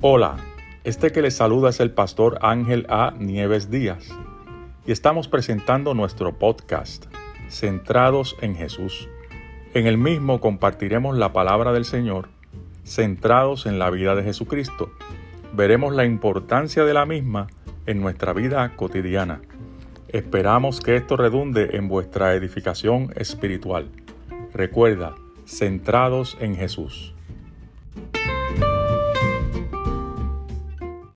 Hola, este que les saluda es el pastor Ángel A. Nieves Díaz y estamos presentando nuestro podcast, Centrados en Jesús. En el mismo compartiremos la palabra del Señor, centrados en la vida de Jesucristo. Veremos la importancia de la misma en nuestra vida cotidiana. Esperamos que esto redunde en vuestra edificación espiritual. Recuerda, centrados en Jesús.